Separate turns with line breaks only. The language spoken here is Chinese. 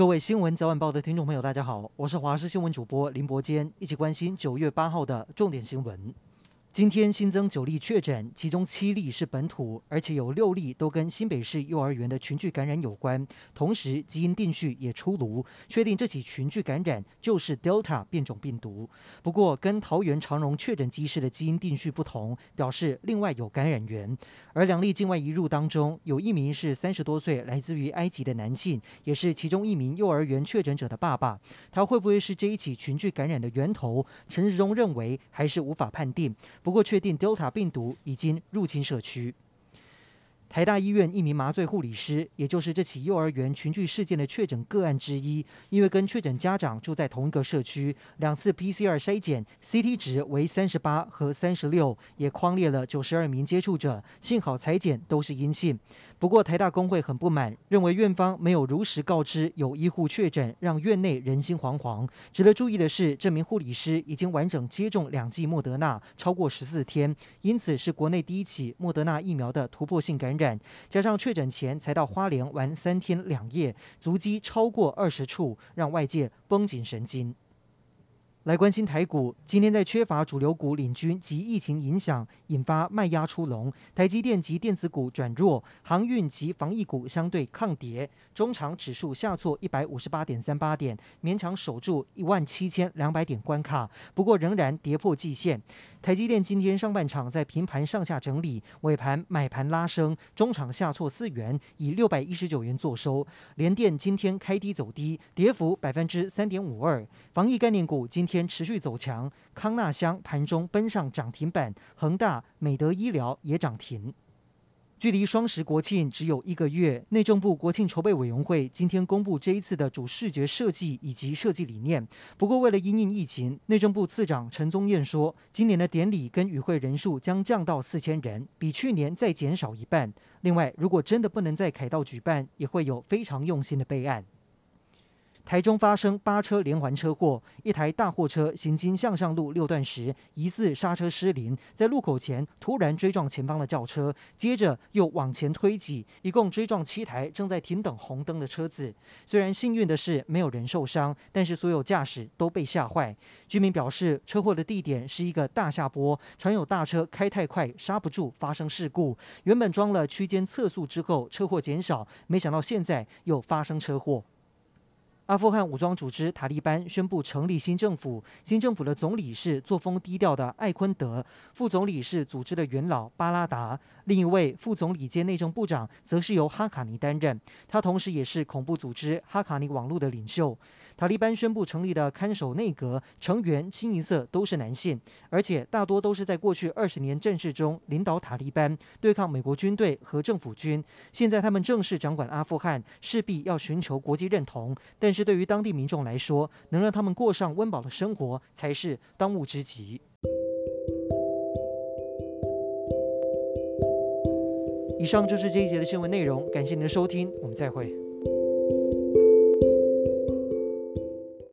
各位新闻早晚报的听众朋友，大家好，我是华视新闻主播林伯坚，一起关心九月八号的重点新闻。今天新增九例确诊，其中七例是本土，而且有六例都跟新北市幼儿园的群聚感染有关。同时，基因定序也出炉，确定这起群聚感染就是 Delta 变种病毒。不过，跟桃园长荣确诊机师的基因定序不同，表示另外有感染源。而两例境外移入当中，有一名是三十多岁，来自于埃及的男性，也是其中一名幼儿园确诊者的爸爸。他会不会是这一起群聚感染的源头？陈时中认为还是无法判定。不过，确定 Delta 病毒已经入侵社区。台大医院一名麻醉护理师，也就是这起幼儿园群聚事件的确诊个案之一，因为跟确诊家长住在同一个社区，两次 PCR 筛检 CT 值为三十八和三十六，也框列了九十二名接触者，幸好采检都是阴性。不过台大工会很不满，认为院方没有如实告知有医护确诊，让院内人心惶惶。值得注意的是，这名护理师已经完整接种两剂莫德纳超过十四天，因此是国内第一起莫德纳疫苗的突破性感染。加上确诊前才到花莲玩三天两夜，足迹超过二十处，让外界绷紧神经。来关心台股，今天在缺乏主流股领军及疫情影响，引发卖压出笼。台积电及电子股转弱，航运及防疫股相对抗跌。中场指数下挫一百五十八点三八点，勉强守住一万七千两百点关卡，不过仍然跌破季线。台积电今天上半场在平盘上下整理，尾盘买盘拉升，中场下挫四元，以六百一十九元作收。联电今天开低走低，跌幅百分之三点五二。防疫概念股今天持续走强，康纳香盘中奔上涨停板，恒大、美德医疗也涨停。距离双十国庆只有一个月，内政部国庆筹备委员会今天公布这一次的主视觉设计以及设计理念。不过，为了因应疫情，内政部次长陈宗彦说，今年的典礼跟与会人数将降到四千人，比去年再减少一半。另外，如果真的不能在凯道举办，也会有非常用心的备案。台中发生八车连环车祸，一台大货车行经向上路六段时，疑似刹车失灵，在路口前突然追撞前方的轿车，接着又往前推挤，一共追撞七台正在停等红灯的车子。虽然幸运的是没有人受伤，但是所有驾驶都被吓坏。居民表示，车祸的地点是一个大下坡，常有大车开太快刹不住发生事故。原本装了区间测速之后，车祸减少，没想到现在又发生车祸。阿富汗武装组织塔利班宣布成立新政府，新政府的总理是作风低调的艾昆德，副总理是组织的元老巴拉达，另一位副总理兼内政部长则是由哈卡尼担任，他同时也是恐怖组织哈卡尼网络的领袖。塔利班宣布成立的看守内阁成员清一色都是男性，而且大多都是在过去二十年战事中领导塔利班对抗美国军队和政府军。现在他们正式掌管阿富汗，势必要寻求国际认同。但是这对于当地民众来说，能让他们过上温饱的生活才是当务之急。以上就是这一节的新闻内容，感谢您的收听，我们再会。